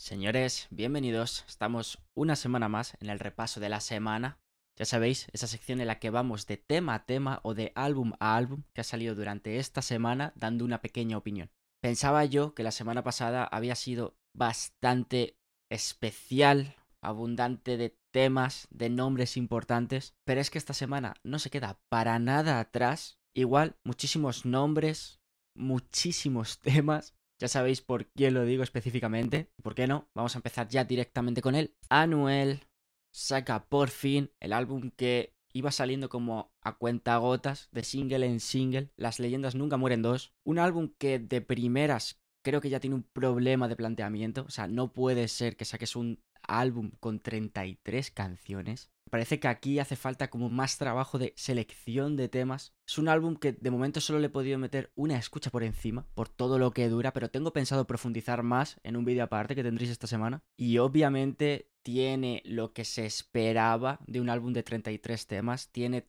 Señores, bienvenidos. Estamos una semana más en el repaso de la semana. Ya sabéis, esa sección en la que vamos de tema a tema o de álbum a álbum que ha salido durante esta semana dando una pequeña opinión. Pensaba yo que la semana pasada había sido bastante especial, abundante de temas, de nombres importantes, pero es que esta semana no se queda para nada atrás. Igual, muchísimos nombres, muchísimos temas, ya sabéis por quién lo digo específicamente. ¿Por qué no? Vamos a empezar ya directamente con él. Anuel saca por fin el álbum que iba saliendo como a cuenta gotas, de single en single. Las leyendas nunca mueren dos. Un álbum que de primeras creo que ya tiene un problema de planteamiento. O sea, no puede ser que saques un álbum con 33 canciones. Parece que aquí hace falta como más trabajo de selección de temas. Es un álbum que de momento solo le he podido meter una escucha por encima, por todo lo que dura, pero tengo pensado profundizar más en un vídeo aparte que tendréis esta semana. Y obviamente tiene lo que se esperaba de un álbum de 33 temas. Tiene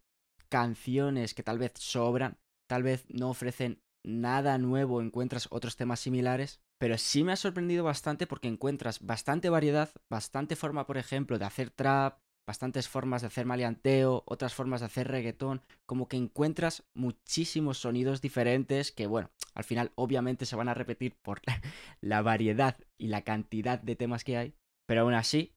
canciones que tal vez sobran, tal vez no ofrecen nada nuevo, encuentras otros temas similares, pero sí me ha sorprendido bastante porque encuentras bastante variedad, bastante forma, por ejemplo, de hacer trap, bastantes formas de hacer maleanteo, otras formas de hacer reggaetón, como que encuentras muchísimos sonidos diferentes que, bueno, al final obviamente se van a repetir por la variedad y la cantidad de temas que hay, pero aún así,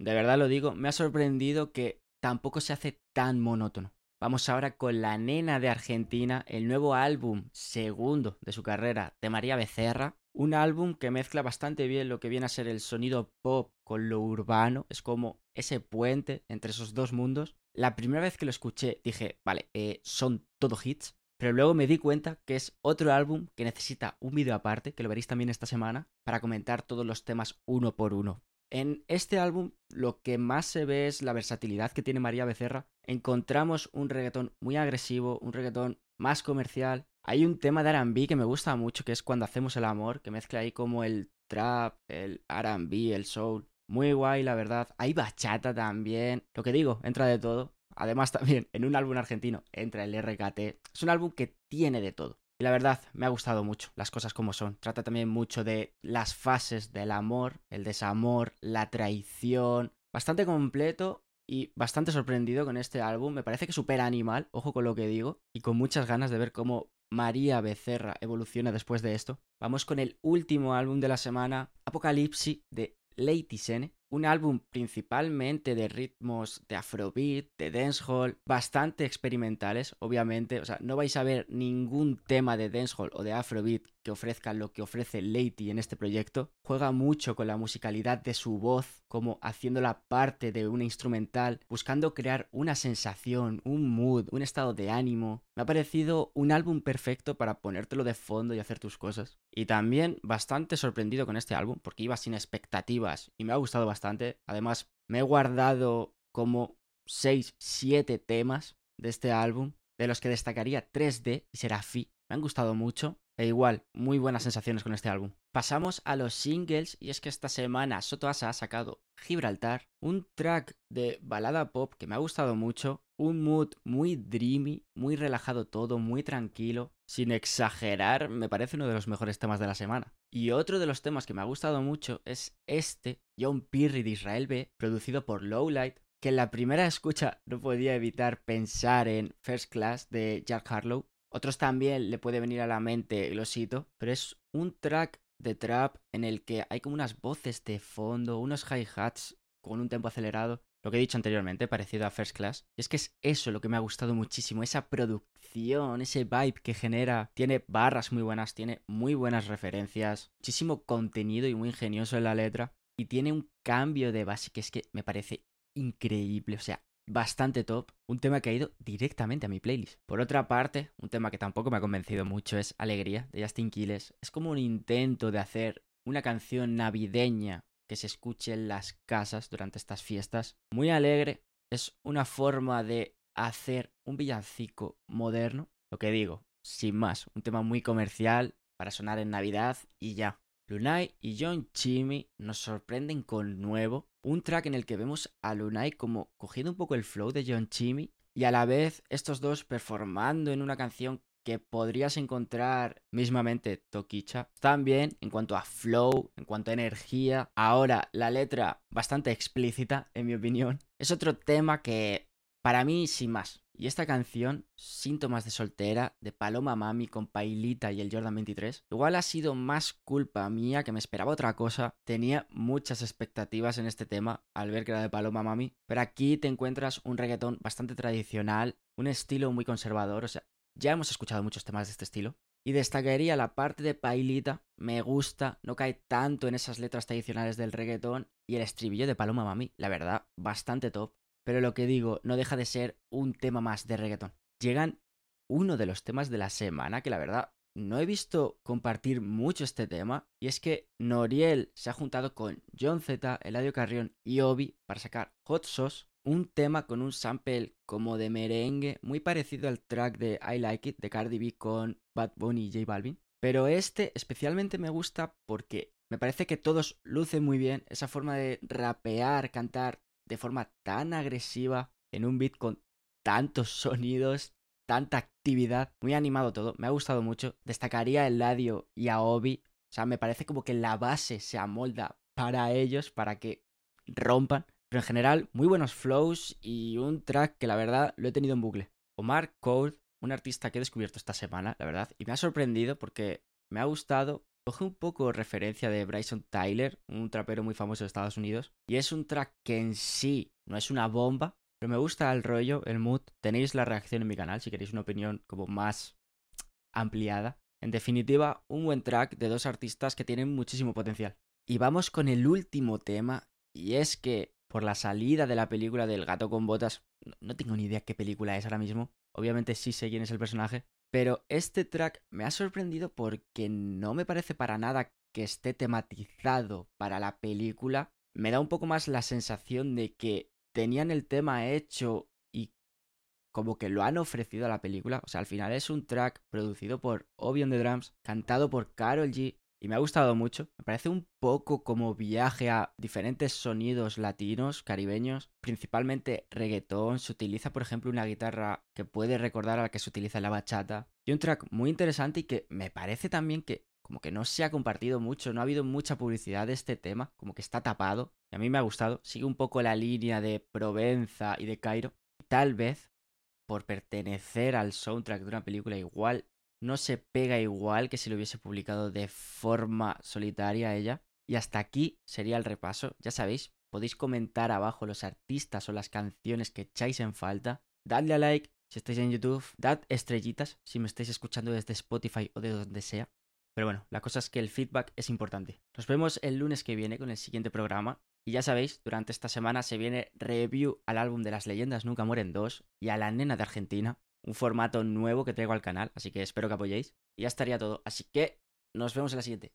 de verdad lo digo, me ha sorprendido que tampoco se hace tan monótono. Vamos ahora con la nena de Argentina, el nuevo álbum segundo de su carrera de María Becerra, un álbum que mezcla bastante bien lo que viene a ser el sonido pop con lo urbano, es como ese puente entre esos dos mundos. La primera vez que lo escuché dije, vale, eh, son todo hits, pero luego me di cuenta que es otro álbum que necesita un vídeo aparte, que lo veréis también esta semana, para comentar todos los temas uno por uno. En este álbum lo que más se ve es la versatilidad que tiene María Becerra. Encontramos un reggaetón muy agresivo, un reggaetón más comercial. Hay un tema de RB que me gusta mucho, que es cuando hacemos el amor, que mezcla ahí como el trap, el RB, el soul. Muy guay, la verdad. Hay bachata también. Lo que digo, entra de todo. Además también en un álbum argentino entra el RKT. Es un álbum que tiene de todo. Y la verdad, me ha gustado mucho las cosas como son. Trata también mucho de las fases del amor, el desamor, la traición. Bastante completo y bastante sorprendido con este álbum. Me parece que supera Animal, ojo con lo que digo, y con muchas ganas de ver cómo María Becerra evoluciona después de esto. Vamos con el último álbum de la semana, Apocalipsis de Lady Sene. Un álbum principalmente de ritmos de afrobeat, de dancehall, bastante experimentales, obviamente. O sea, no vais a ver ningún tema de dancehall o de afrobeat que ofrezca lo que ofrece Lady en este proyecto. Juega mucho con la musicalidad de su voz, como haciéndola parte de una instrumental, buscando crear una sensación, un mood, un estado de ánimo. Me ha parecido un álbum perfecto para ponértelo de fondo y hacer tus cosas. Y también bastante sorprendido con este álbum, porque iba sin expectativas y me ha gustado bastante. Además, me he guardado como 6, 7 temas de este álbum, de los que destacaría 3D y Serafi. Me han gustado mucho. E igual, muy buenas sensaciones con este álbum. Pasamos a los singles y es que esta semana Soto Asa ha sacado Gibraltar, un track de balada pop que me ha gustado mucho, un mood muy dreamy, muy relajado todo, muy tranquilo, sin exagerar, me parece uno de los mejores temas de la semana. Y otro de los temas que me ha gustado mucho es este, John Pirri de Israel B, producido por Lowlight, que en la primera escucha no podía evitar pensar en First Class de Jack Harlow, otros también le puede venir a la mente Glosito, pero es un track de trap en el que hay como unas voces de fondo, unos hi-hats con un tempo acelerado. Lo que he dicho anteriormente, parecido a First Class. Y es que es eso lo que me ha gustado muchísimo, esa producción, ese vibe que genera. Tiene barras muy buenas, tiene muy buenas referencias, muchísimo contenido y muy ingenioso en la letra. Y tiene un cambio de base que es que me parece increíble. O sea, bastante top, un tema que ha ido directamente a mi playlist. Por otra parte, un tema que tampoco me ha convencido mucho es Alegría de Justin Quiles. Es como un intento de hacer una canción navideña que se escuche en las casas durante estas fiestas. Muy alegre, es una forma de hacer un villancico moderno. Lo que digo, sin más, un tema muy comercial para sonar en Navidad y ya. Lunay y John Chimmy nos sorprenden con nuevo, un track en el que vemos a Lunay como cogiendo un poco el flow de John Chimmy y a la vez estos dos performando en una canción que podrías encontrar mismamente Tokicha. También en cuanto a flow, en cuanto a energía. Ahora, la letra bastante explícita, en mi opinión. Es otro tema que, para mí, sin más. Y esta canción, Síntomas de soltera, de Paloma Mami con Pailita y el Jordan 23, igual ha sido más culpa mía que me esperaba otra cosa. Tenía muchas expectativas en este tema al ver que era de Paloma Mami, pero aquí te encuentras un reggaetón bastante tradicional, un estilo muy conservador, o sea, ya hemos escuchado muchos temas de este estilo. Y destacaría la parte de Pailita, me gusta, no cae tanto en esas letras tradicionales del reggaetón y el estribillo de Paloma Mami, la verdad, bastante top pero lo que digo no deja de ser un tema más de reggaeton. Llegan uno de los temas de la semana que la verdad no he visto compartir mucho este tema y es que Noriel se ha juntado con John Z, Eladio Carrión y Obi para sacar Hot Sauce, un tema con un sample como de merengue muy parecido al track de I Like It de Cardi B con Bad Bunny y J Balvin. Pero este especialmente me gusta porque me parece que todos lucen muy bien esa forma de rapear, cantar de forma tan agresiva en un beat con tantos sonidos, tanta actividad. Muy animado todo, me ha gustado mucho. Destacaría el Ladio y a Obi. O sea, me parece como que la base se amolda para ellos, para que rompan. Pero en general, muy buenos flows y un track que la verdad lo he tenido en bucle. Omar Cole, un artista que he descubierto esta semana, la verdad, y me ha sorprendido porque me ha gustado Coge un poco referencia de Bryson Tyler, un trapero muy famoso de Estados Unidos, y es un track que en sí no es una bomba, pero me gusta el rollo, el mood. Tenéis la reacción en mi canal si queréis una opinión como más ampliada. En definitiva, un buen track de dos artistas que tienen muchísimo potencial. Y vamos con el último tema, y es que por la salida de la película del gato con botas, no tengo ni idea qué película es ahora mismo, obviamente sí sé quién es el personaje, pero este track me ha sorprendido porque no me parece para nada que esté tematizado para la película. Me da un poco más la sensación de que tenían el tema hecho y como que lo han ofrecido a la película. O sea, al final es un track producido por Obi on the Drums, cantado por Carol G y me ha gustado mucho. Me parece un poco como viaje a diferentes sonidos latinos, caribeños, principalmente reggaetón. Se utiliza, por ejemplo, una guitarra que puede recordar a la que se utiliza en la bachata. Y un track muy interesante y que me parece también que como que no se ha compartido mucho, no ha habido mucha publicidad de este tema, como que está tapado. Y a mí me ha gustado. Sigue un poco la línea de Provenza y de Cairo. Tal vez por pertenecer al soundtrack de una película igual no se pega igual que si lo hubiese publicado de forma solitaria ella. Y hasta aquí sería el repaso. Ya sabéis, podéis comentar abajo los artistas o las canciones que echáis en falta. Dadle a like si estáis en YouTube. Dad estrellitas si me estáis escuchando desde Spotify o de donde sea. Pero bueno, la cosa es que el feedback es importante. Nos vemos el lunes que viene con el siguiente programa. Y ya sabéis, durante esta semana se viene review al álbum de las leyendas Nunca Mueren 2 y a la nena de Argentina un formato nuevo que traigo al canal, así que espero que apoyéis. Y ya estaría todo. Así que nos vemos en la siguiente.